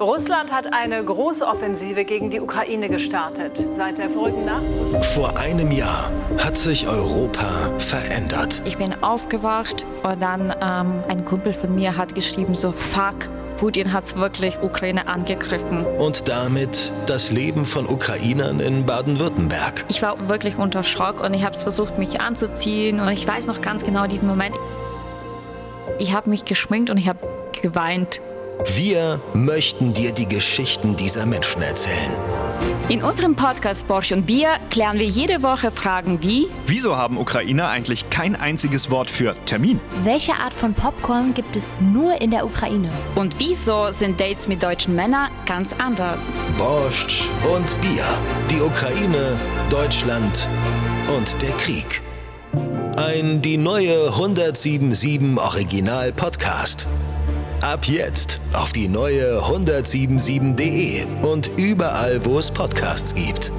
Russland hat eine große Offensive gegen die Ukraine gestartet. Seit der vorigen Nacht. Vor einem Jahr hat sich Europa verändert. Ich bin aufgewacht und dann ähm, ein Kumpel von mir hat geschrieben so Fuck. Putin hat wirklich Ukraine angegriffen. Und damit das Leben von Ukrainern in Baden-Württemberg. Ich war wirklich unter Schock und ich habe versucht, mich anzuziehen. Und ich weiß noch ganz genau diesen Moment. Ich habe mich geschminkt und ich habe geweint. Wir möchten dir die Geschichten dieser Menschen erzählen. In unserem Podcast Borch und Bier klären wir jede Woche Fragen wie Wieso haben Ukrainer eigentlich kein einziges Wort für Termin? Welche Art von Popcorn gibt es nur in der Ukraine? und wieso sind Dates mit deutschen Männern ganz anders? Borscht und Bier. Die Ukraine, Deutschland und der Krieg. Ein die neue 1077 Original Podcast. Ab jetzt auf die neue 1077.de und überall, wo es Podcasts gibt.